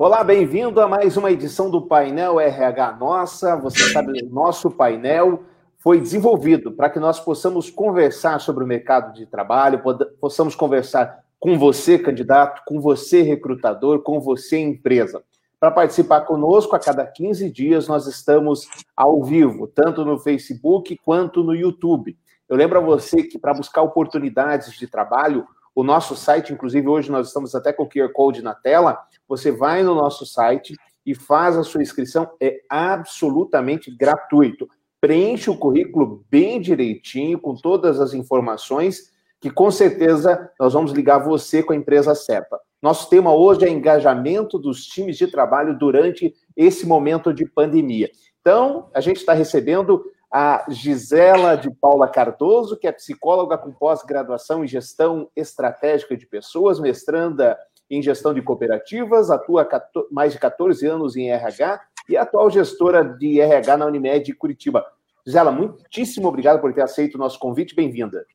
Olá, bem-vindo a mais uma edição do Painel RH Nossa. Você sabe, o nosso painel foi desenvolvido para que nós possamos conversar sobre o mercado de trabalho, possamos conversar com você, candidato, com você, recrutador, com você, empresa. Para participar conosco, a cada 15 dias nós estamos ao vivo, tanto no Facebook quanto no YouTube. Eu lembro a você que para buscar oportunidades de trabalho, o nosso site, inclusive hoje nós estamos até com o QR Code na tela, você vai no nosso site e faz a sua inscrição, é absolutamente gratuito. Preenche o currículo bem direitinho, com todas as informações, que com certeza nós vamos ligar você com a empresa certa. Nosso tema hoje é engajamento dos times de trabalho durante esse momento de pandemia. Então, a gente está recebendo a Gisela de Paula Cardoso, que é psicóloga com pós-graduação em gestão estratégica de pessoas, mestranda em gestão de cooperativas, atua mais de 14 anos em RH e atual gestora de RH na Unimed Curitiba. Gisela, muitíssimo obrigado por ter aceito o nosso convite, bem-vinda.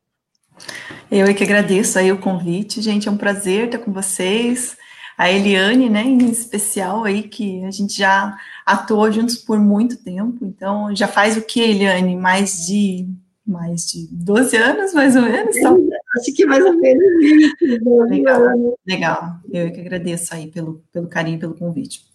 Eu é que agradeço aí o convite, gente, é um prazer estar com vocês a Eliane, né, em especial aí, que a gente já atuou juntos por muito tempo, então já faz o que, Eliane? Mais de mais de 12 anos, mais ou menos? Então, acho que mais ou menos isso. Legal, legal. Eu que agradeço aí pelo, pelo carinho, pelo convite.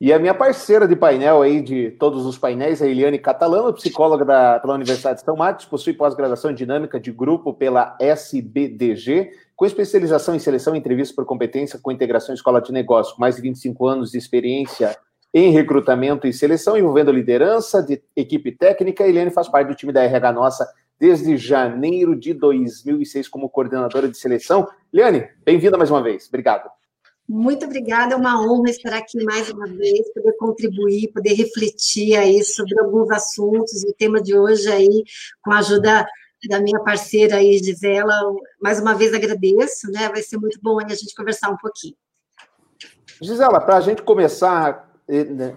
E a minha parceira de painel aí, de todos os painéis, a Eliane Catalano, psicóloga da, pela Universidade de São Marcos, possui pós-graduação em dinâmica de grupo pela SBDG, com especialização em seleção e entrevista por competência com integração escola de negócio, mais de 25 anos de experiência em recrutamento e seleção, envolvendo liderança de equipe técnica. A Eliane faz parte do time da RH Nossa desde janeiro de 2006 como coordenadora de seleção. Eliane, bem-vinda mais uma vez. Obrigado. Muito obrigada, é uma honra estar aqui mais uma vez, poder contribuir, poder refletir aí sobre alguns assuntos. O tema de hoje aí, com a ajuda da minha parceira aí, Gisela, mais uma vez agradeço, né? Vai ser muito bom a gente conversar um pouquinho. Gisela, para a gente começar a eh, né,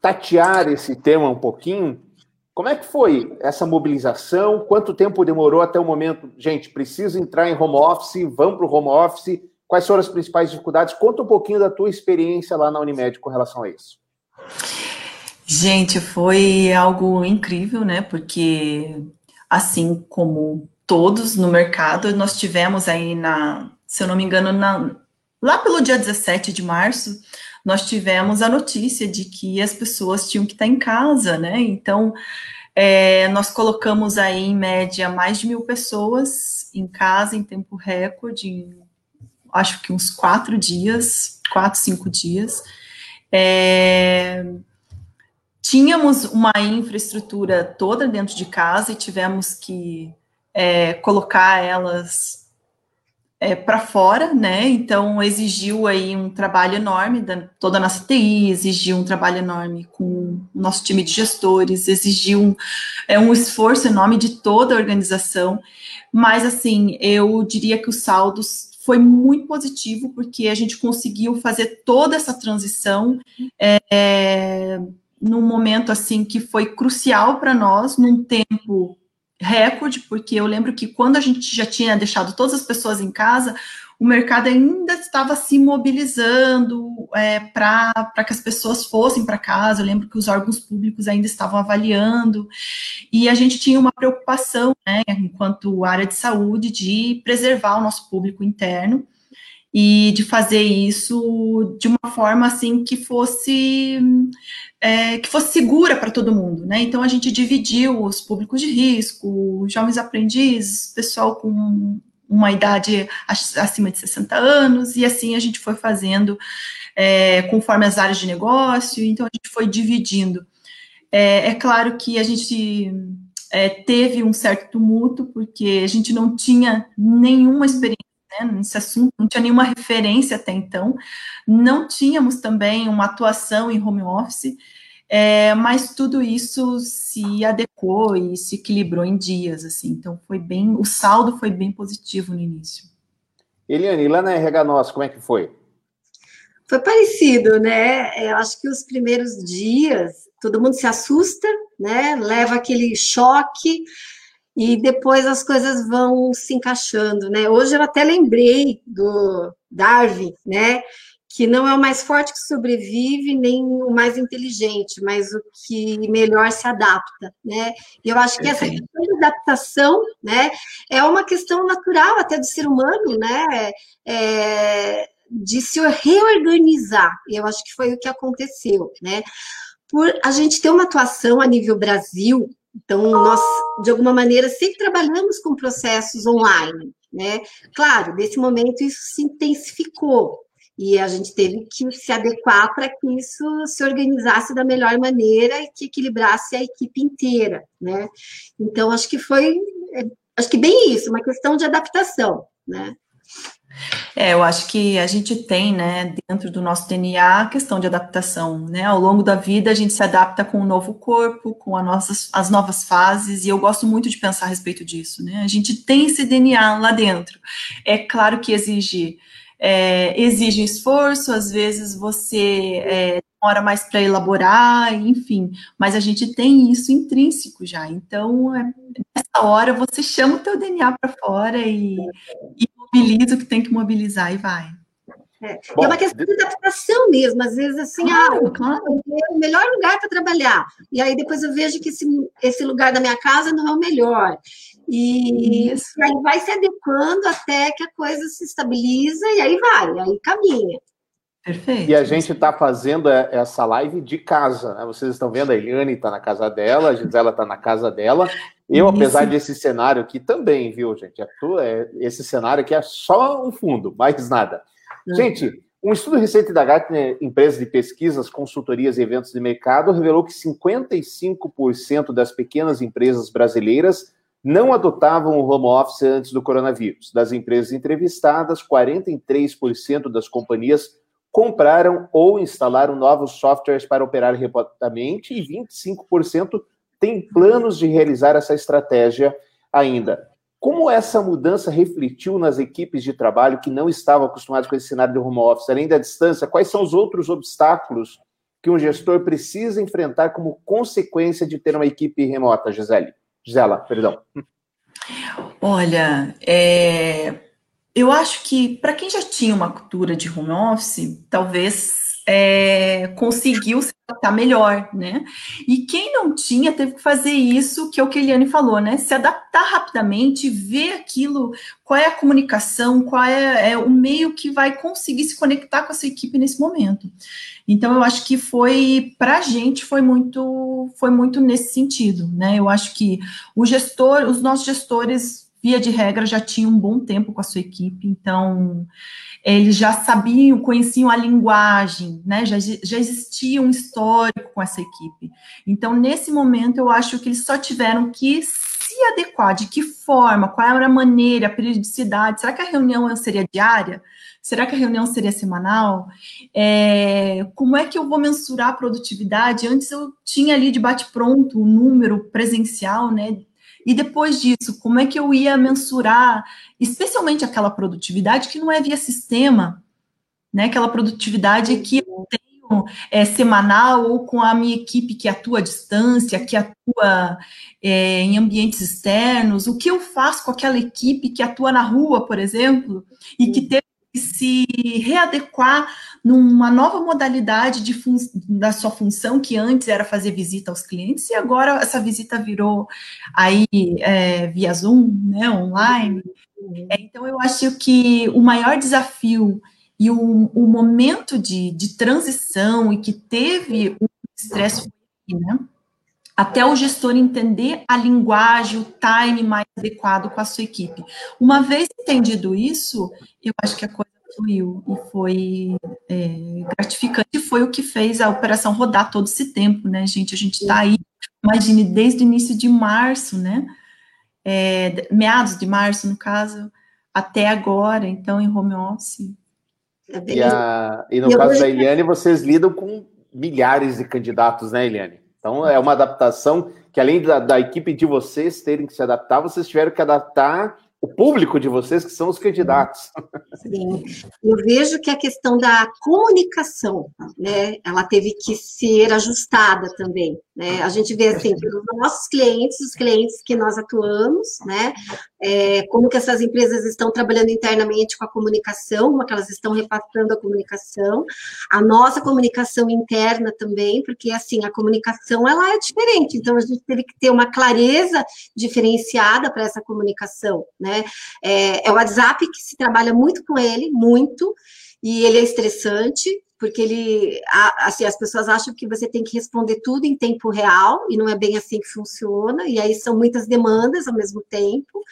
tatear esse tema um pouquinho, como é que foi essa mobilização? Quanto tempo demorou até o momento? Gente, preciso entrar em home office, vamos para o home office. Quais foram as principais dificuldades? Conta um pouquinho da tua experiência lá na Unimed com relação a isso. Gente, foi algo incrível, né? Porque assim como todos no mercado, nós tivemos aí na, se eu não me engano, na, lá pelo dia 17 de março, nós tivemos a notícia de que as pessoas tinham que estar em casa, né? Então, é, nós colocamos aí, em média, mais de mil pessoas em casa em tempo recorde, em, acho que uns quatro dias, quatro, cinco dias. É, tínhamos uma infraestrutura toda dentro de casa e tivemos que é, colocar elas é, para fora, né? Então exigiu aí um trabalho enorme da toda a nossa TI, exigiu um trabalho enorme com o nosso time de gestores, exigiu um, é, um esforço enorme de toda a organização. Mas assim, eu diria que os saldos foi muito positivo porque a gente conseguiu fazer toda essa transição é, num momento assim que foi crucial para nós, num tempo recorde, porque eu lembro que quando a gente já tinha deixado todas as pessoas em casa, o mercado ainda estava se mobilizando é, para que as pessoas fossem para casa. Eu lembro que os órgãos públicos ainda estavam avaliando, e a gente tinha uma preocupação, né, enquanto área de saúde, de preservar o nosso público interno e de fazer isso de uma forma assim que fosse é, que fosse segura para todo mundo, né? Então a gente dividiu os públicos de risco, jovens aprendizes, pessoal com uma idade acima de 60 anos, e assim a gente foi fazendo é, conforme as áreas de negócio, então a gente foi dividindo. É, é claro que a gente é, teve um certo tumulto, porque a gente não tinha nenhuma experiência né, nesse assunto, não tinha nenhuma referência até então, não tínhamos também uma atuação em home office, é, mas tudo isso se adequou e se equilibrou em dias, assim, então foi bem, o saldo foi bem positivo no início. Eliane, lá na RH Nossa, como é que foi? Foi parecido, né? Eu acho que os primeiros dias, todo mundo se assusta, né? Leva aquele choque, e depois as coisas vão se encaixando, né? Hoje eu até lembrei do Darwin, né? que não é o mais forte que sobrevive, nem o mais inteligente, mas o que melhor se adapta, né? E eu acho que essa questão de adaptação, né, é uma questão natural até do ser humano, né? É, de se reorganizar. E eu acho que foi o que aconteceu, né? Por a gente ter uma atuação a nível Brasil, então nós de alguma maneira sempre trabalhamos com processos online, né? Claro, nesse momento isso se intensificou, e a gente teve que se adequar para que isso se organizasse da melhor maneira e que equilibrasse a equipe inteira, né? Então, acho que foi, é, acho que bem isso, uma questão de adaptação, né? É, eu acho que a gente tem, né, dentro do nosso DNA, a questão de adaptação, né? Ao longo da vida, a gente se adapta com o novo corpo, com a nossas, as novas fases, e eu gosto muito de pensar a respeito disso, né? A gente tem esse DNA lá dentro. É claro que exige é, exige esforço, às vezes você é, demora mais para elaborar, enfim, mas a gente tem isso intrínseco já. Então, é, nessa hora, você chama o teu DNA para fora e, e mobiliza o que tem que mobilizar e vai. É. Bom, é uma questão de adaptação mesmo, às vezes assim, claro, ah, claro. é o melhor lugar para trabalhar. E aí depois eu vejo que esse, esse lugar da minha casa não é o melhor. E, Isso. e aí vai se adequando até que a coisa se estabiliza e aí vai, aí caminha. Perfeito. E a gente está fazendo essa live de casa, né? Vocês estão vendo, a Eliane está na casa dela, a Gisela está na casa dela. Eu, Isso. apesar desse cenário aqui também, viu, gente? É, esse cenário aqui é só um fundo, mais nada. Uhum. Gente, um estudo recente da Gartner, empresa de pesquisas, consultorias e eventos de mercado, revelou que 55% das pequenas empresas brasileiras não adotavam o home office antes do coronavírus. Das empresas entrevistadas, 43% das companhias compraram ou instalaram novos softwares para operar remotamente e 25% têm planos de realizar essa estratégia ainda. Como essa mudança refletiu nas equipes de trabalho que não estavam acostumadas com esse cenário de home office, além da distância, quais são os outros obstáculos que um gestor precisa enfrentar como consequência de ter uma equipe remota, Gisele? Gisela, perdão. Olha, é, eu acho que para quem já tinha uma cultura de home office, talvez é, conseguiu se adaptar melhor, né? E quem não tinha teve que fazer isso que é o que Eliane falou, né? Se adaptar rapidamente, ver aquilo, qual é a comunicação, qual é, é o meio que vai conseguir se conectar com essa equipe nesse momento. Então eu acho que foi para a gente foi muito foi muito nesse sentido, né? Eu acho que o gestor, os nossos gestores via de regra já tinham um bom tempo com a sua equipe, então eles já sabiam, conheciam a linguagem, né? Já, já existia um histórico com essa equipe. Então, nesse momento, eu acho que eles só tiveram que se adequar. De que forma? Qual era a maneira, a periodicidade? Será que a reunião seria diária? Será que a reunião seria semanal? É, como é que eu vou mensurar a produtividade? Antes eu tinha ali de bate-pronto o um número presencial, né? E depois disso, como é que eu ia mensurar, especialmente aquela produtividade que não é via sistema, né? Aquela produtividade que eu tenho é, semanal ou com a minha equipe que atua à distância, que atua é, em ambientes externos, o que eu faço com aquela equipe que atua na rua, por exemplo, e que teve que se readequar numa nova modalidade de da sua função, que antes era fazer visita aos clientes, e agora essa visita virou aí é, via Zoom, né, online. É, então, eu acho que o maior desafio e o, o momento de, de transição e que teve um estresse, né, até o gestor entender a linguagem, o time mais adequado com a sua equipe. Uma vez entendido isso, eu acho que a coisa fluiu e foi é, gratificante. E foi o que fez a operação rodar todo esse tempo, né, gente? A gente está aí, imagine, desde o início de março, né? É, meados de março, no caso, até agora, então, em home office. E, a, e no caso da Eliane, vocês lidam com milhares de candidatos, né, Eliane? Então, é uma adaptação que, além da, da equipe de vocês terem que se adaptar, vocês tiveram que adaptar o público de vocês, que são os candidatos. Sim, eu vejo que a questão da comunicação, né, ela teve que ser ajustada também, né, a gente vê assim, pelos nossos clientes, os clientes que nós atuamos, né, é, como que essas empresas estão trabalhando internamente com a comunicação, como que elas estão repassando a comunicação, a nossa comunicação interna também, porque assim, a comunicação ela é diferente, então a gente teve que ter uma clareza diferenciada para essa comunicação, né? É, é o WhatsApp que se trabalha muito com ele, muito, e ele é estressante, porque ele, assim, as pessoas acham que você tem que responder tudo em tempo real, e não é bem assim que funciona, e aí são muitas demandas ao mesmo tempo.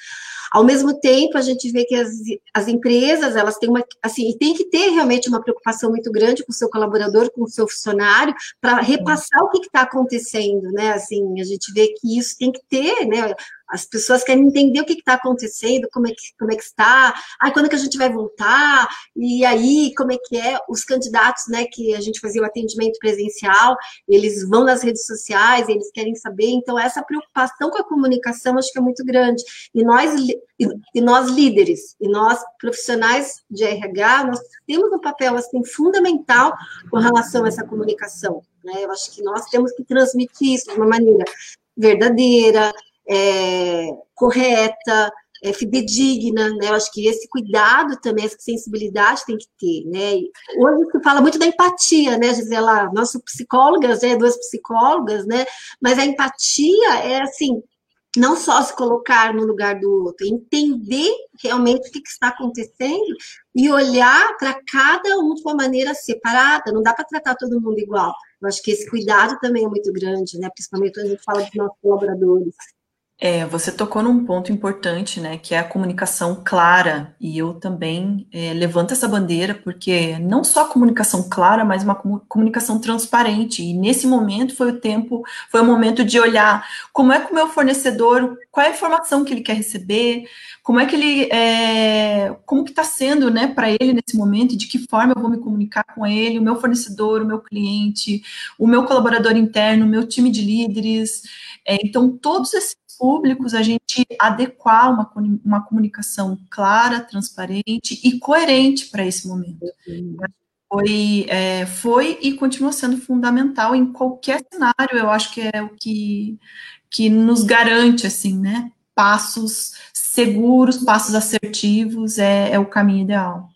Ao mesmo tempo, a gente vê que as, as empresas, elas têm uma, assim, tem que ter realmente uma preocupação muito grande com o seu colaborador, com o seu funcionário, para repassar o que está acontecendo, né, assim, a gente vê que isso tem que ter, né, as pessoas querem entender o que está acontecendo, como é, que, como é que está, ah, quando é que a gente vai voltar, e aí, como é que é, os candidatos, né, que a gente fazia o atendimento presencial, eles vão nas redes sociais, eles querem saber, então essa preocupação com a comunicação acho que é muito grande, e nós, e, e nós líderes, e nós profissionais de RH, nós temos um papel, assim, fundamental com relação a essa comunicação, né, eu acho que nós temos que transmitir isso de uma maneira verdadeira, é, correta, é, fidedigna, né? Eu acho que esse cuidado também, essa sensibilidade tem que ter, né? Hoje se fala muito da empatia, né, Gisela? Nós psicólogas, né, duas psicólogas, né? Mas a empatia é assim, não só se colocar no lugar do outro, entender realmente o que, está acontecendo e olhar para cada um de uma maneira separada. Não dá para tratar todo mundo igual. Eu acho que esse cuidado também é muito grande, né? Principalmente quando a gente fala dos nossos colaboradores. É, você tocou num ponto importante, né, que é a comunicação clara, e eu também é, levanto essa bandeira, porque não só comunicação clara, mas uma comunicação transparente, e nesse momento foi o tempo, foi o momento de olhar como é que o meu fornecedor, qual é a informação que ele quer receber, como é que ele, é, como que está sendo, né, para ele nesse momento, de que forma eu vou me comunicar com ele, o meu fornecedor, o meu cliente, o meu colaborador interno, o meu time de líderes, é, então todos esses públicos, a gente adequar uma, uma comunicação clara, transparente e coerente para esse momento. Foi, é, foi e continua sendo fundamental em qualquer cenário, eu acho que é o que, que nos garante, assim, né, passos seguros, passos assertivos, é, é o caminho ideal.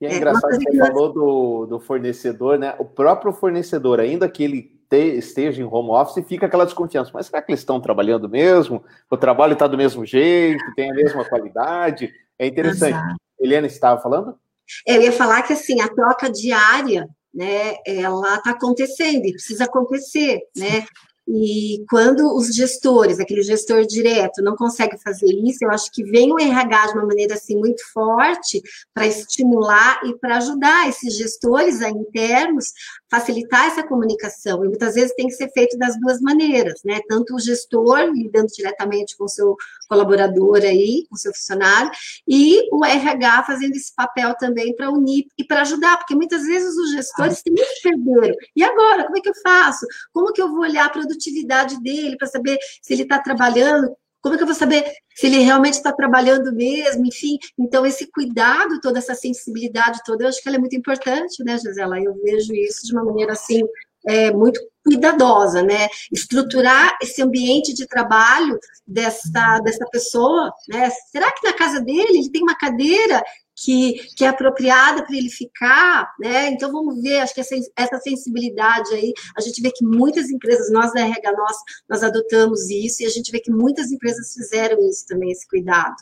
E é, é engraçado que você falou do, do fornecedor, né? O próprio fornecedor, ainda que ele esteja em home office, fica aquela desconfiança. Mas será que eles estão trabalhando mesmo? O trabalho está do mesmo jeito, tem a mesma qualidade? É interessante. Exato. Eliana estava falando? Eu ia falar que assim, a troca diária, né, ela está acontecendo e precisa acontecer, né? E quando os gestores, aquele gestor direto, não consegue fazer isso, eu acho que vem o RH de uma maneira assim muito forte para estimular e para ajudar esses gestores internos facilitar essa comunicação. E muitas vezes tem que ser feito das duas maneiras, né? Tanto o gestor lidando diretamente com o seu colaborador aí, com o seu funcionário, e o RH fazendo esse papel também para unir e para ajudar, porque muitas vezes os gestores têm muito perderam. E agora, como é que eu faço? Como que eu vou olhar a produtividade dele para saber se ele está trabalhando? Como é que eu vou saber se ele realmente está trabalhando mesmo? Enfim, então esse cuidado, toda essa sensibilidade toda, eu acho que ela é muito importante, né, Gisela? Eu vejo isso de uma maneira assim é, muito cuidadosa, né? Estruturar esse ambiente de trabalho dessa, dessa pessoa, né? Será que na casa dele ele tem uma cadeira que, que é apropriada para ele ficar, né? Então vamos ver, acho que essa, essa sensibilidade aí, a gente vê que muitas empresas, nós da RH, nós, nós adotamos isso e a gente vê que muitas empresas fizeram isso também, esse cuidado.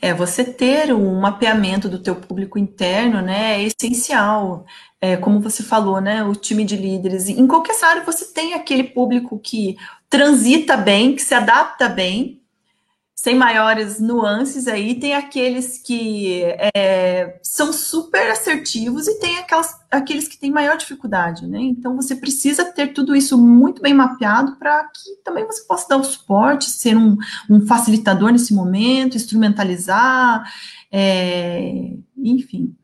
É, você ter um mapeamento do teu público interno, né, é essencial. É, como você falou, né, o time de líderes. Em qualquer área você tem aquele público que transita bem, que se adapta bem, sem maiores nuances aí, tem aqueles que é, são super assertivos e tem aquelas, aqueles que têm maior dificuldade, né? Então você precisa ter tudo isso muito bem mapeado para que também você possa dar o suporte, ser um, um facilitador nesse momento, instrumentalizar, é, enfim,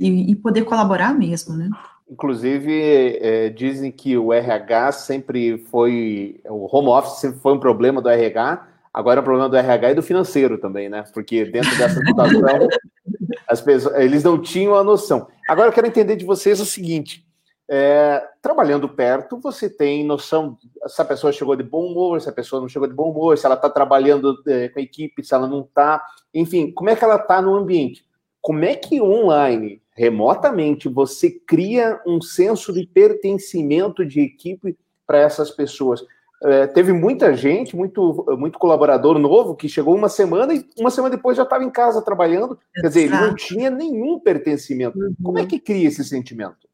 e, e, poder colaborar mesmo, né? Inclusive, é, dizem que o RH sempre foi, o home office sempre foi um problema do RH, Agora o problema do RH e do financeiro também, né? Porque dentro dessa situação, as pessoas, eles não tinham a noção. Agora eu quero entender de vocês o seguinte: é, trabalhando perto, você tem noção se a pessoa chegou de bom humor, se a pessoa não chegou de bom humor, se ela está trabalhando é, com a equipe, se ela não está, enfim, como é que ela está no ambiente. Como é que online, remotamente, você cria um senso de pertencimento de equipe para essas pessoas? É, teve muita gente, muito, muito colaborador novo que chegou uma semana e uma semana depois já estava em casa trabalhando. Exato. Quer dizer, ele não tinha nenhum pertencimento. Uhum. Como é que cria esse sentimento?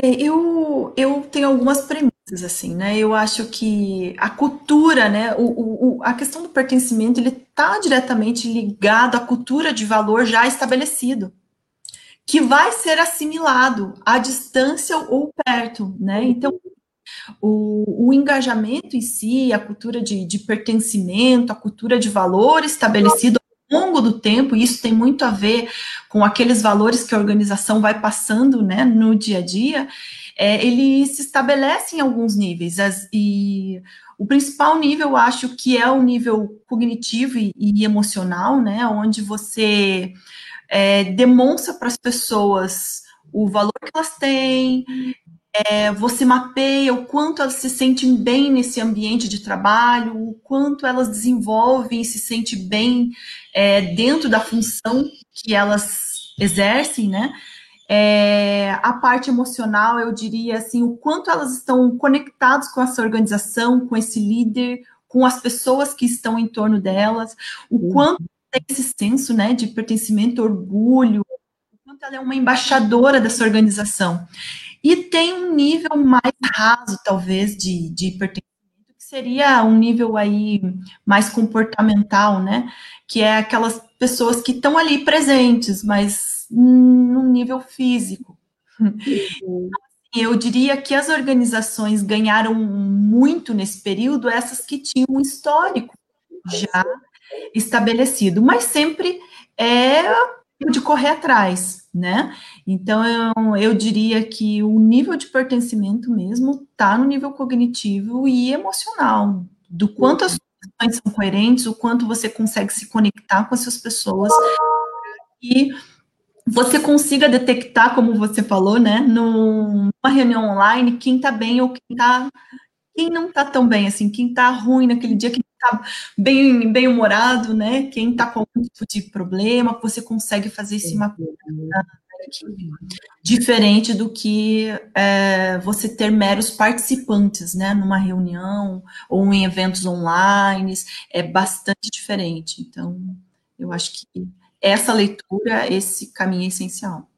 É, eu, eu tenho algumas premissas, assim, né? Eu acho que a cultura, né? O, o, a questão do pertencimento, ele está diretamente ligado à cultura de valor já estabelecido, que vai ser assimilado à distância ou perto, né? Então, o, o, engajamento em si, a cultura de, de, pertencimento, a cultura de valor estabelecido ao longo do tempo, e isso tem muito a ver com aqueles valores que a organização vai passando né, no dia a dia, é, ele se estabelece em alguns níveis. As, e o principal nível, eu acho que é o nível cognitivo e, e emocional, né, onde você é, demonstra para as pessoas o valor que elas têm, é, você mapeia o quanto elas se sentem bem nesse ambiente de trabalho, o quanto elas desenvolvem e se sentem bem é, dentro da função que elas exercem, né? É, a parte emocional, eu diria assim, o quanto elas estão conectadas com essa organização, com esse líder, com as pessoas que estão em torno delas, o uhum. quanto tem esse senso, né, de pertencimento, orgulho, o quanto ela é uma embaixadora dessa organização. E tem um nível mais raso, talvez, de, de pertencimento, que seria um nível aí mais comportamental, né? Que é aquelas pessoas que estão ali presentes, mas num nível físico. Uhum. Eu diria que as organizações ganharam muito nesse período, essas que tinham um histórico já estabelecido, mas sempre é de correr atrás, né? Então, eu, eu diria que o nível de pertencimento mesmo está no nível cognitivo e emocional, do quanto as ações são coerentes, o quanto você consegue se conectar com essas pessoas e você consiga detectar, como você falou, né, numa reunião online, quem está bem ou quem tá quem não está tão bem, assim, quem está ruim naquele dia, está bem, bem humorado, né? Quem está com algum tipo de problema, você consegue fazer esse mapeamento diferente do que é, você ter meros participantes, né, numa reunião ou em eventos online, é bastante diferente. Então, eu acho que essa leitura, esse caminho é essencial.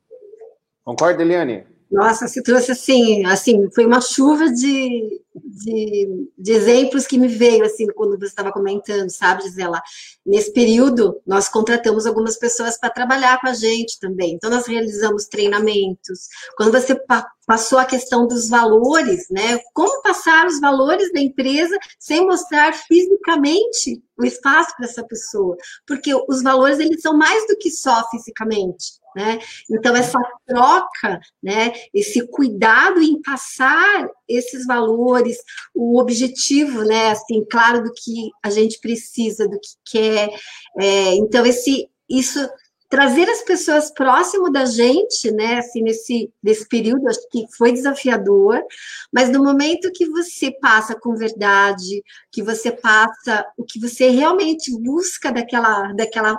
Concorda, Eliane? Nossa, se trouxe assim, assim, foi uma chuva de, de, de, exemplos que me veio, assim, quando você estava comentando, sabe, Gisela? Nesse período, nós contratamos algumas pessoas para trabalhar com a gente também. Então, nós realizamos treinamentos. Quando você pa passou a questão dos valores, né? Como passar os valores da empresa sem mostrar fisicamente o espaço para essa pessoa? Porque os valores, eles são mais do que só fisicamente. Né? Então, essa troca, né, esse cuidado em passar esses valores, o objetivo, né, assim, claro, do que a gente precisa, do que quer. É, então, esse, isso trazer as pessoas próximo da gente, né, assim, nesse, nesse período, acho que foi desafiador, mas no momento que você passa com verdade, que você passa o que você realmente busca daquela, daquela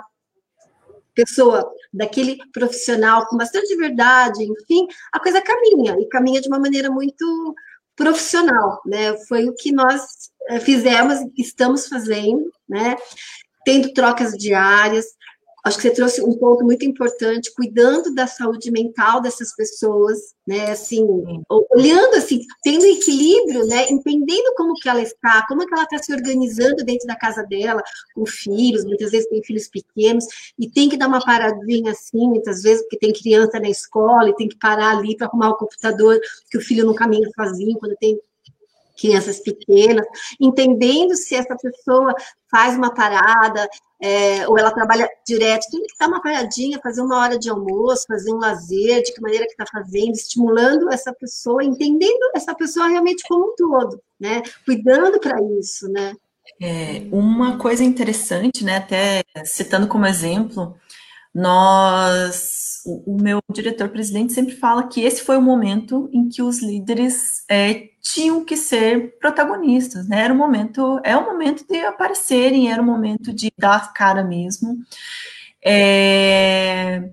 pessoa, daquele profissional com bastante verdade, enfim, a coisa caminha, e caminha de uma maneira muito profissional, né? Foi o que nós eh, fizemos, estamos fazendo, né? Tendo trocas diárias, acho que você trouxe um ponto muito importante, cuidando da saúde mental dessas pessoas, né, assim, olhando assim, tendo equilíbrio, né, entendendo como que ela está, como que ela está se organizando dentro da casa dela, com filhos, muitas vezes tem filhos pequenos, e tem que dar uma paradinha assim, muitas vezes, porque tem criança na escola, e tem que parar ali para arrumar o computador, que o filho não caminha sozinho, quando tem crianças pequenas, entendendo se essa pessoa faz uma parada, é, ou ela trabalha direto, tem que dar uma paradinha, fazer uma hora de almoço, fazer um lazer, de que maneira que está fazendo, estimulando essa pessoa, entendendo essa pessoa realmente como um todo, né? Cuidando para isso, né? É, uma coisa interessante, né, até citando como exemplo, nós, o, meu diretor-presidente sempre fala que esse foi o momento em que os líderes é, tinham que ser protagonistas, né? Era o momento, é o momento de aparecerem, era o momento de dar cara mesmo. É,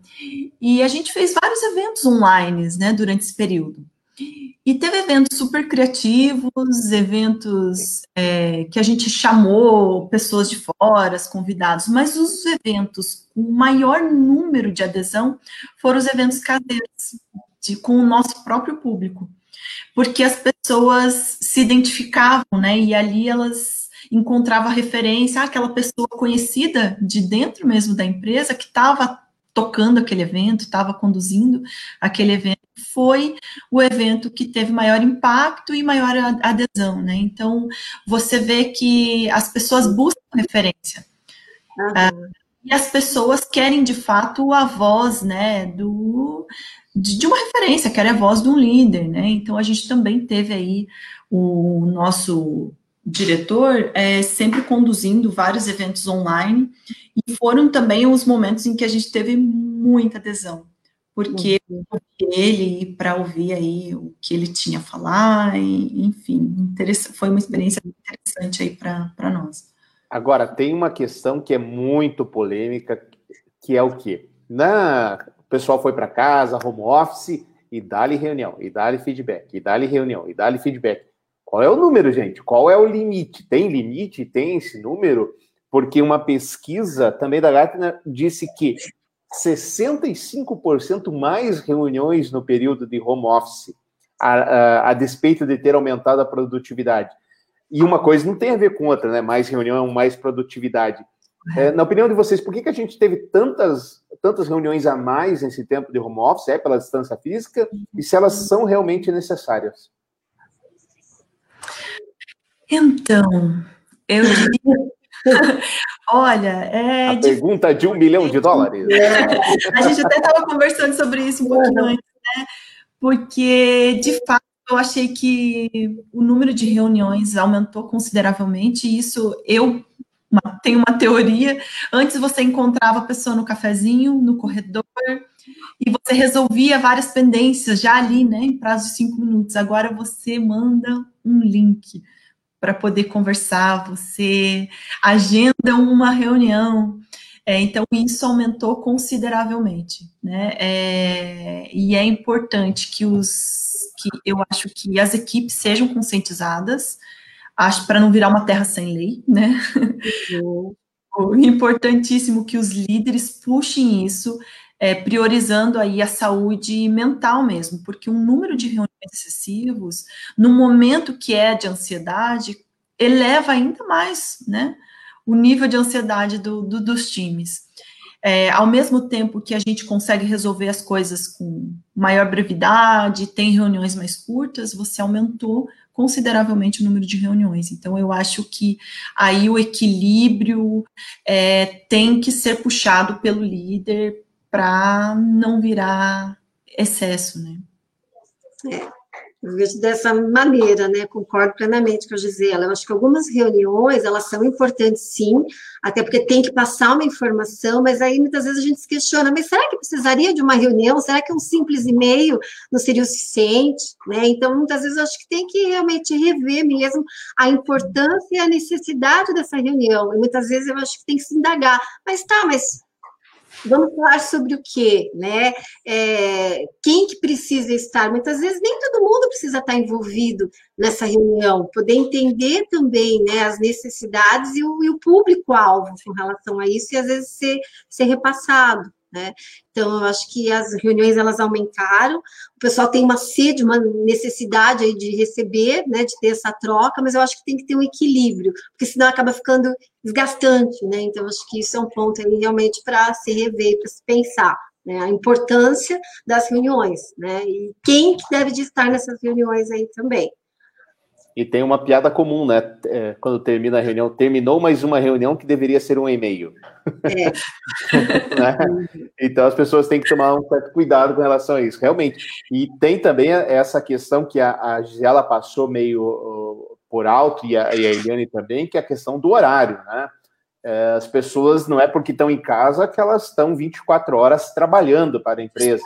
e a gente fez vários eventos online, né, durante esse período. E teve eventos super criativos, eventos é, que a gente chamou pessoas de fora, convidados, mas os eventos com maior número de adesão foram os eventos caseiros, de, com o nosso próprio público. Porque as pessoas se identificavam, né? E ali elas encontravam referência, ah, aquela pessoa conhecida de dentro mesmo da empresa que estava tocando aquele evento, estava conduzindo aquele evento, foi o evento que teve maior impacto e maior adesão, né? Então, você vê que as pessoas buscam referência. Uhum. Uh, e as pessoas querem, de fato, a voz, né, do, de, de, uma referência, querem a voz de um líder, né? Então, a gente também teve aí o nosso diretor é, sempre conduzindo vários eventos online foram também os momentos em que a gente teve muita adesão, porque ele para ouvir aí o que ele tinha a falar, e, enfim, foi uma experiência interessante aí para nós. Agora, tem uma questão que é muito polêmica, que é o quê? Na, o pessoal foi para casa, home office, e dá-lhe reunião, e dá-lhe feedback, e dá-lhe reunião, e dá-lhe feedback. Qual é o número, gente? Qual é o limite? Tem limite? Tem esse número? Porque uma pesquisa também da Gartner disse que 65% mais reuniões no período de home office, a, a, a, despeito de ter aumentado a produtividade. E uma coisa não tem a ver com outra, né? Mais reunião, mais produtividade. É, na opinião de vocês, por que, que a gente teve tantas, tantas reuniões a mais nesse tempo de home office? É pela distância física? E se elas são realmente necessárias? Então, eu diria. Olha, é. A pergunta de um milhão de dólares. A gente até estava conversando sobre isso um pouquinho antes, né? Porque, de fato, eu achei que o número de reuniões aumentou consideravelmente, e isso eu uma, tenho uma teoria. Antes você encontrava a pessoa no cafezinho, no corredor, e você resolvia várias pendências já ali, né, em prazo de cinco minutos. Agora você manda um link para poder conversar, você agenda uma reunião. É, então, isso aumentou consideravelmente, né? É, e é importante que os que eu acho que as equipes sejam conscientizadas, acho para não virar uma terra sem lei, né? Uhum. Importantíssimo que os líderes puxem isso, é, priorizando aí a saúde mental mesmo, porque um número de reuniões excessivos, no momento que é de ansiedade, eleva ainda mais, né, o nível de ansiedade do, do, dos times. É, ao mesmo tempo que a gente consegue resolver as coisas com maior brevidade, tem reuniões mais curtas, você aumentou consideravelmente o número de reuniões. Então, eu acho que aí o equilíbrio é, tem que ser puxado pelo líder para não virar excesso, né? É, eu vejo dessa maneira, né? Concordo plenamente com a Gisela. Eu acho que algumas reuniões, elas são importantes, sim, até porque tem que passar uma informação, mas aí muitas vezes a gente se questiona, mas será que precisaria de uma reunião? Será que um simples e-mail não seria o suficiente? Né? Então, muitas vezes eu acho que tem que realmente rever mesmo a importância e a necessidade dessa reunião. E muitas vezes eu acho que tem que se indagar, mas tá, mas Vamos falar sobre o quê, né? É, quem que precisa estar? Muitas vezes nem todo mundo precisa estar envolvido nessa reunião, poder entender também né, as necessidades e o, o público-alvo com relação a isso e às vezes ser, ser repassado. Né? Então, eu acho que as reuniões elas aumentaram, o pessoal tem uma sede, uma necessidade aí de receber, né, de ter essa troca, mas eu acho que tem que ter um equilíbrio, porque senão acaba ficando desgastante, né? Então, acho que isso é um ponto aí realmente para se rever, para se pensar. Né, a importância das reuniões, né? E quem que deve de estar nessas reuniões aí também. E tem uma piada comum, né? É, quando termina a reunião, terminou mais uma reunião que deveria ser um e-mail. É. né? Então as pessoas têm que tomar um certo cuidado com relação a isso, realmente. E tem também essa questão que a, a Gisela passou meio uh, por alto, e a, e a Eliane também, que é a questão do horário, né? é, as pessoas não é porque estão em casa que elas estão 24 horas trabalhando para a empresa.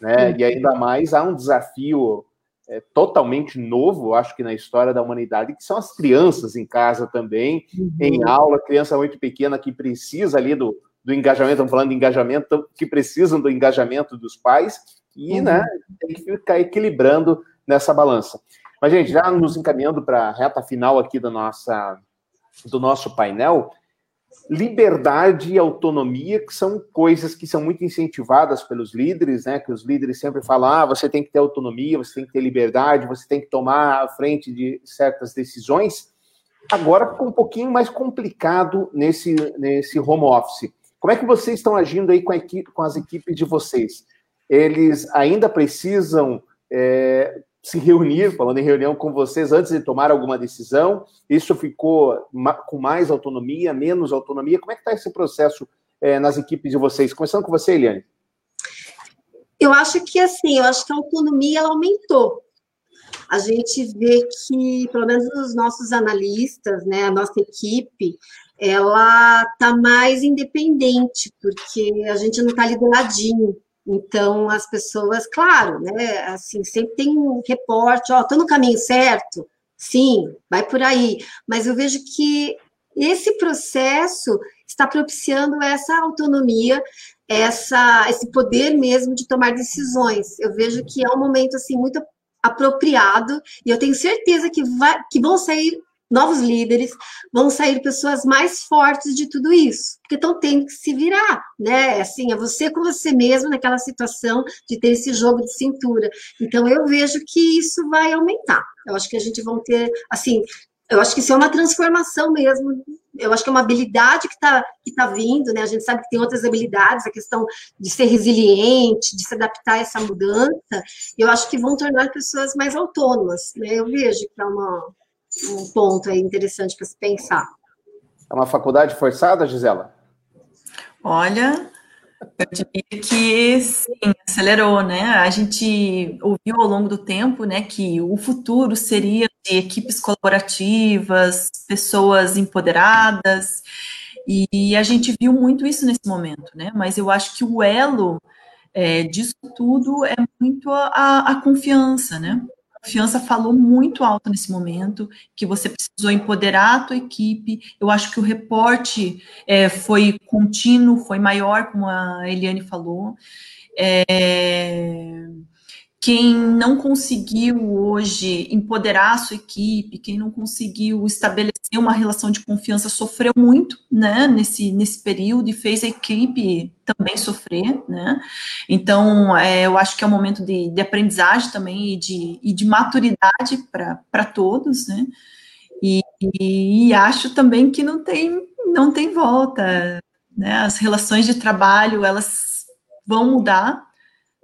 Né? E ainda mais há um desafio é, totalmente novo, acho que na história da humanidade, que são as crianças em casa também, uhum. em aula, criança muito pequena que precisa ali do, do engajamento, estamos falando de engajamento, que precisam do engajamento dos pais, e uhum. né, tem que ficar equilibrando nessa balança. Mas, gente, já nos encaminhando para a reta final aqui da nossa, do nosso painel, liberdade e autonomia, que são coisas que são muito incentivadas pelos líderes, né? Que os líderes sempre falam: ah, você tem que ter autonomia, você tem que ter liberdade, você tem que tomar a frente de certas decisões. Agora ficou um pouquinho mais complicado nesse, nesse home office. Como é que vocês estão agindo aí com, equipe, com as equipes de vocês? Eles ainda precisam é, se reunir, falando em reunião com vocês antes de tomar alguma decisão? Isso ficou com mais autonomia, menos autonomia? Como é que está esse processo é, nas equipes de vocês? Começando com você, Eliane. Eu acho que assim, eu acho que a autonomia ela aumentou. A gente vê que, pelo menos os nossos analistas, né, a nossa equipe, ela está mais independente, porque a gente não está ali do ladinho. Então, as pessoas, claro, né, assim, sempre tem um reporte, ó, estou no caminho certo? Sim, vai por aí. Mas eu vejo que esse processo está propiciando essa autonomia, essa, esse poder mesmo de tomar decisões. Eu vejo que é um momento, assim, muito apropriado, e eu tenho certeza que, vai, que vão sair novos líderes, vão sair pessoas mais fortes de tudo isso, porque estão tendo que se virar, né? Assim, é você com você mesmo naquela situação de ter esse jogo de cintura. Então, eu vejo que isso vai aumentar. Eu acho que a gente vai ter, assim, eu acho que isso é uma transformação mesmo. Eu acho que é uma habilidade que está que tá vindo, né? A gente sabe que tem outras habilidades, a questão de ser resiliente, de se adaptar a essa mudança. Eu acho que vão tornar pessoas mais autônomas, né? Eu vejo que é uma, um ponto aí interessante para se pensar. É uma faculdade forçada, Gisela? Olha, eu diria que sim, acelerou, né? A gente ouviu ao longo do tempo, né, que o futuro seria de equipes colaborativas, pessoas empoderadas, e a gente viu muito isso nesse momento, né? Mas eu acho que o elo é, disso tudo é muito a, a confiança, né? Confiança falou muito alto nesse momento, que você precisou empoderar a tua equipe. Eu acho que o reporte é, foi contínuo, foi maior, como a Eliane falou. É, quem não conseguiu hoje empoderar a sua equipe, quem não conseguiu estabelecer uma relação de confiança sofreu muito, né, nesse, nesse período e fez a equipe também sofrer, né, então é, eu acho que é um momento de, de aprendizagem também e de, e de maturidade para todos, né, e, e, e acho também que não tem, não tem volta, né, as relações de trabalho, elas vão mudar,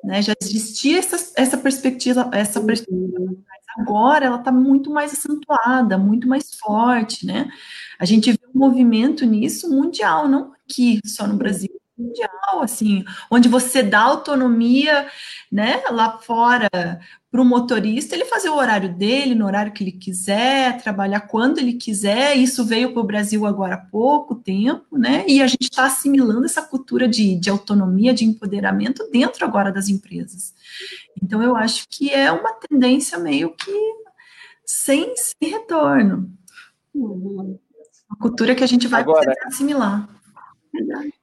né? Já existia essa, essa perspectiva, essa perspectiva, mas agora ela está muito mais acentuada, muito mais forte, né? A gente vê um movimento nisso mundial, não aqui só no Brasil, mundial, assim, onde você dá autonomia, né, lá fora para o motorista ele fazer o horário dele, no horário que ele quiser, trabalhar quando ele quiser. Isso veio para o Brasil agora há pouco tempo, né? E a gente está assimilando essa cultura de, de autonomia, de empoderamento dentro agora das empresas. Então eu acho que é uma tendência meio que sem, sem retorno. Uma cultura que a gente vai agora, assimilar.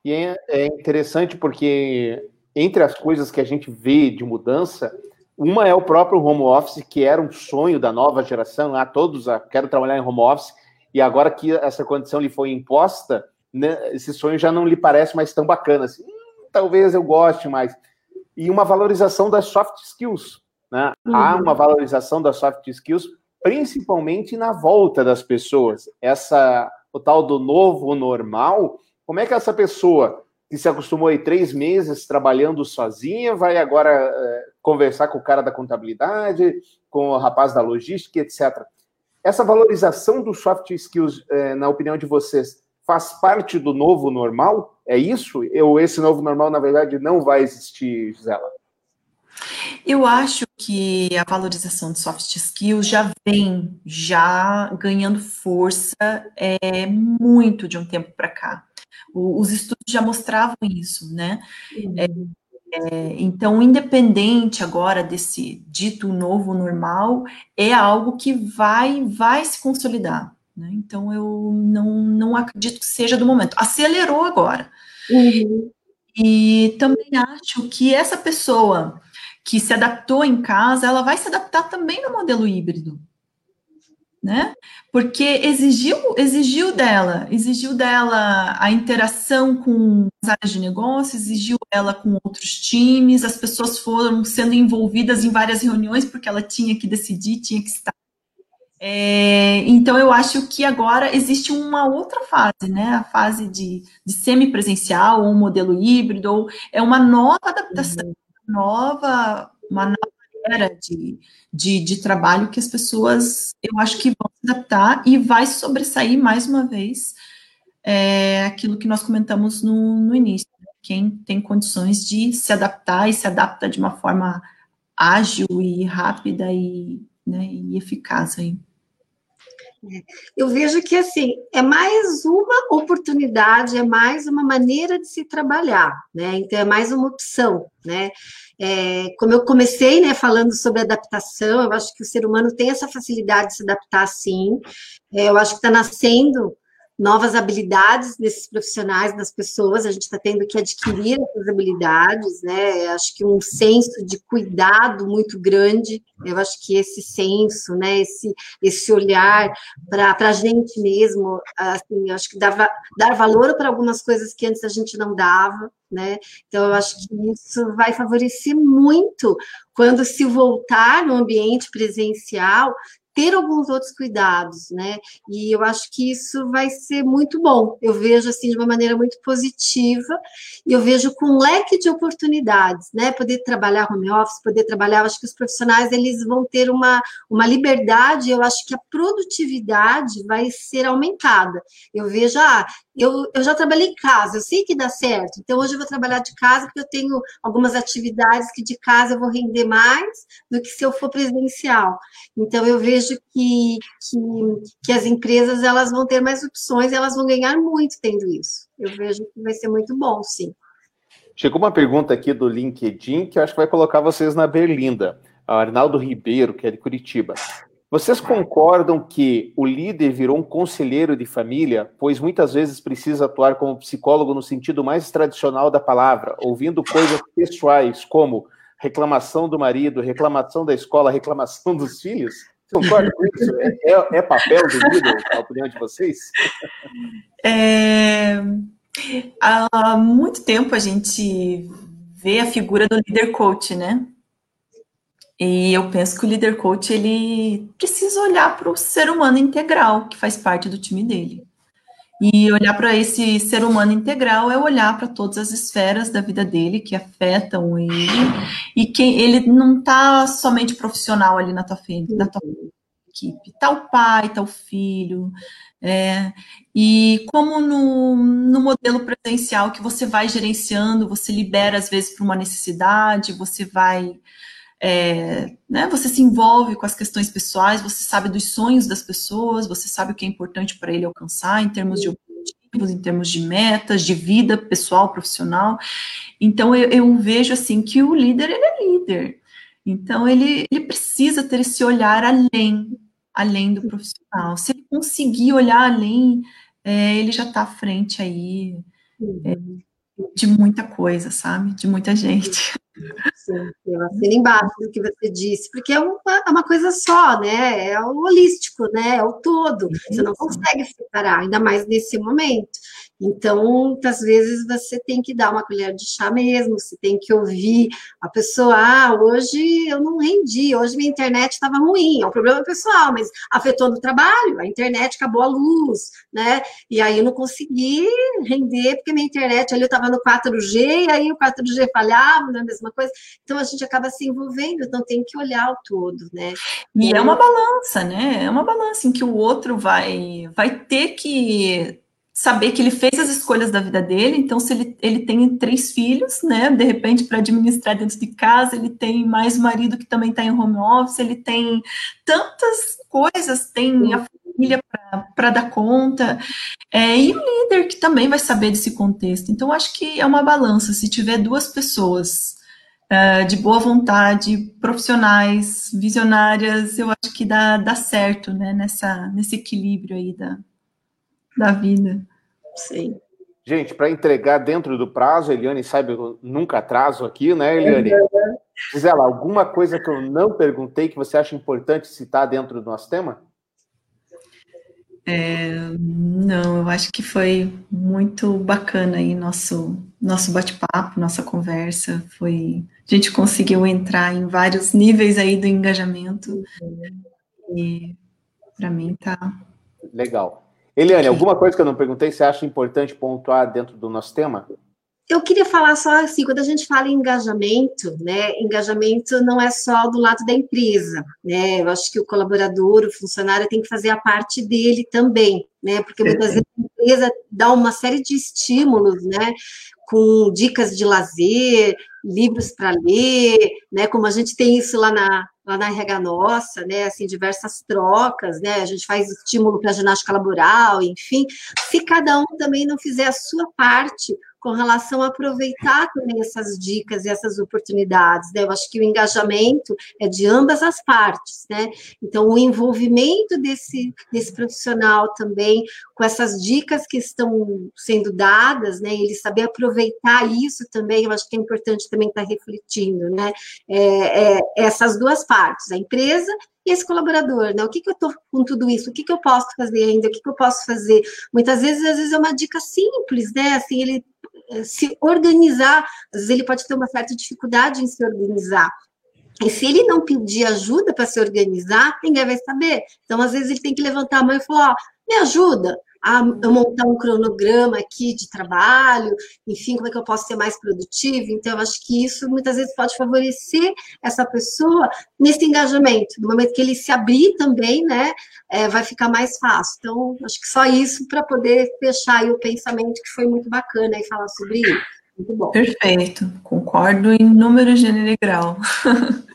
E é, é interessante porque entre as coisas que a gente vê de mudança, uma é o próprio home office, que era um sonho da nova geração, ah, todos ah, quero trabalhar em home office, e agora que essa condição lhe foi imposta, né, esse sonho já não lhe parece mais tão bacana. Assim, hum, talvez eu goste mais. E uma valorização das soft skills. Né? Uhum. Há uma valorização das soft skills, principalmente na volta das pessoas. Essa, o tal do novo normal, como é que essa pessoa que se acostumou aí três meses trabalhando sozinha vai agora é, conversar com o cara da contabilidade, com o rapaz da logística, etc. Essa valorização dos soft skills, é, na opinião de vocês, faz parte do novo normal? É isso? Ou esse novo normal, na verdade, não vai existir, Gisela? Eu acho que a valorização de soft skills já vem já ganhando força é, muito de um tempo para cá. O, os estudos já mostravam isso, né? É, é, então, independente agora desse dito novo normal, é algo que vai vai se consolidar. Né? Então, eu não, não acredito que seja do momento. Acelerou agora. Uhum. E também acho que essa pessoa que se adaptou em casa, ela vai se adaptar também no modelo híbrido. Né? Porque exigiu, exigiu dela, exigiu dela a interação com as áreas de negócio, exigiu ela com outros times, as pessoas foram sendo envolvidas em várias reuniões porque ela tinha que decidir, tinha que estar. É, então eu acho que agora existe uma outra fase, né? A fase de, de semipresencial, ou um modelo híbrido, ou é uma nova adaptação. Uhum nova, uma era de, de, de, trabalho que as pessoas, eu acho que vão se adaptar e vai sobressair mais uma vez é, aquilo que nós comentamos no, no início. Né? Quem tem condições de se adaptar e se adapta de uma forma ágil e rápida e, né, e eficaz aí. Eu vejo que assim é mais uma oportunidade, é mais uma maneira de se trabalhar, né? Então é mais uma opção, né? É, como eu comecei, né, falando sobre adaptação, eu acho que o ser humano tem essa facilidade de se adaptar, sim. É, eu acho que está nascendo novas habilidades desses profissionais, das pessoas, a gente está tendo que adquirir essas habilidades, né? Acho que um senso de cuidado muito grande, eu acho que esse senso, né? Esse, esse olhar para a gente mesmo, assim, acho que dava, dar valor para algumas coisas que antes a gente não dava, né? Então, eu acho que isso vai favorecer muito quando se voltar no ambiente presencial, ter alguns outros cuidados, né? E eu acho que isso vai ser muito bom. Eu vejo assim de uma maneira muito positiva e eu vejo com um leque de oportunidades, né? Poder trabalhar home office, poder trabalhar, eu acho que os profissionais eles vão ter uma, uma liberdade, eu acho que a produtividade vai ser aumentada. Eu vejo, ah, eu, eu já trabalhei em casa, eu sei que dá certo, então hoje eu vou trabalhar de casa porque eu tenho algumas atividades que de casa eu vou render mais do que se eu for presencial. Então eu vejo que, que, que as empresas elas vão ter mais opções, elas vão ganhar muito tendo isso. Eu vejo que vai ser muito bom, sim. Chegou uma pergunta aqui do LinkedIn que eu acho que vai colocar vocês na berlinda. Arnaldo Ribeiro, que é de Curitiba. Vocês concordam que o líder virou um conselheiro de família, pois muitas vezes precisa atuar como psicólogo no sentido mais tradicional da palavra, ouvindo coisas pessoais como reclamação do marido, reclamação da escola, reclamação dos filhos? Você concorda com isso? É, é, é papel do líder, a opinião de vocês? É, há muito tempo a gente vê a figura do líder coach, né? E eu penso que o líder coach ele precisa olhar para o ser humano integral que faz parte do time dele. E olhar para esse ser humano integral é olhar para todas as esferas da vida dele que afetam ele e que ele não está somente profissional ali na tua frente, na tua equipe. Tá o pai, tá o filho. É, e como no, no modelo presencial que você vai gerenciando, você libera às vezes para uma necessidade, você vai é, né, você se envolve com as questões pessoais, você sabe dos sonhos das pessoas, você sabe o que é importante para ele alcançar em termos de objetivos, em termos de metas, de vida pessoal, profissional. Então eu, eu vejo assim que o líder ele é líder. Então ele, ele precisa ter esse olhar além, além do profissional. Se ele conseguir olhar além, é, ele já está à frente aí é, de muita coisa, sabe? De muita gente. Sim, eu assino embaixo do que você disse, porque é uma, é uma coisa só, né? É o holístico, né? É o todo. Você não consegue separar, ainda mais nesse momento. Então, muitas vezes você tem que dar uma colher de chá mesmo, você tem que ouvir a pessoa, ah, hoje eu não rendi, hoje minha internet estava ruim, é um problema pessoal, mas afetou no trabalho, a internet acabou a luz, né? E aí eu não consegui render porque minha internet ali estava no 4G, e aí o 4G falhava, não é a mesma coisa. Então a gente acaba se envolvendo, então tem que olhar o todo, né? E é uma balança, né? É uma balança em que o outro vai vai ter que saber que ele fez as escolhas da vida dele, então se ele, ele tem três filhos, né, de repente para administrar dentro de casa, ele tem mais marido que também está em home office, ele tem tantas coisas, tem a família para dar conta, é, e o líder que também vai saber desse contexto. Então, acho que é uma balança, se tiver duas pessoas uh, de boa vontade, profissionais, visionárias, eu acho que dá, dá certo, né, nessa, nesse equilíbrio aí da, da vida. Sim. Gente, para entregar dentro do prazo, Eliane sabe, eu nunca atraso aqui, né, Eliane? Uhum. Gisela, alguma coisa que eu não perguntei que você acha importante citar dentro do nosso tema? É, não, eu acho que foi muito bacana aí nosso, nosso bate-papo, nossa conversa. Foi, a gente conseguiu entrar em vários níveis aí do engajamento. E para mim tá. Legal. Eliane, alguma coisa que eu não perguntei, você acha importante pontuar dentro do nosso tema? Eu queria falar só assim, quando a gente fala em engajamento, né, engajamento não é só do lado da empresa, né, eu acho que o colaborador, o funcionário tem que fazer a parte dele também, né, porque muitas vezes a empresa dá uma série de estímulos, né, com dicas de lazer, livros para ler, né, como a gente tem isso lá na, lá na RH Nossa, né, assim, diversas trocas, né, a gente faz estímulo para ginástica laboral, enfim, se cada um também não fizer a sua parte com relação a aproveitar também essas dicas e essas oportunidades, né? Eu acho que o engajamento é de ambas as partes, né? Então, o envolvimento desse, desse profissional também com essas dicas que estão sendo dadas, né? Ele saber aproveitar isso também, eu acho que é importante também estar refletindo, né? É, é, essas duas partes, a empresa e esse colaborador, né? O que, que eu estou com tudo isso? O que, que eu posso fazer ainda? O que, que eu posso fazer? Muitas vezes, às vezes é uma dica simples, né? Assim, ele se organizar, às vezes ele pode ter uma certa dificuldade em se organizar. E se ele não pedir ajuda para se organizar, ninguém vai saber. Então, às vezes, ele tem que levantar a mão e falar: ó, me ajuda a montar um cronograma aqui de trabalho, enfim, como é que eu posso ser mais produtivo. Então, eu acho que isso muitas vezes pode favorecer essa pessoa nesse engajamento. No momento que ele se abrir também, né, é, vai ficar mais fácil. Então, acho que só isso para poder fechar o pensamento, que foi muito bacana aí falar sobre isso. Muito bom. Perfeito, concordo em número, gênero e grau.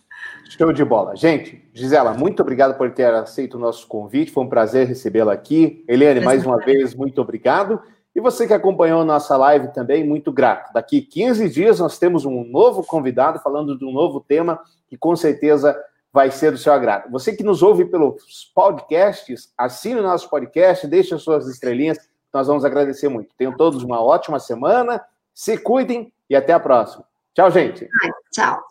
Show de bola. Gente, Gisela, muito obrigado por ter aceito o nosso convite. Foi um prazer recebê-la aqui. Eliane, mais uma vez, muito obrigado. E você que acompanhou a nossa live também, muito grato. Daqui 15 dias nós temos um novo convidado falando de um novo tema que com certeza vai ser do seu agrado. Você que nos ouve pelos podcasts, assine o nosso podcast, deixe as suas estrelinhas, nós vamos agradecer muito. Tenham todos uma ótima semana, se cuidem e até a próxima. Tchau, gente. Tchau.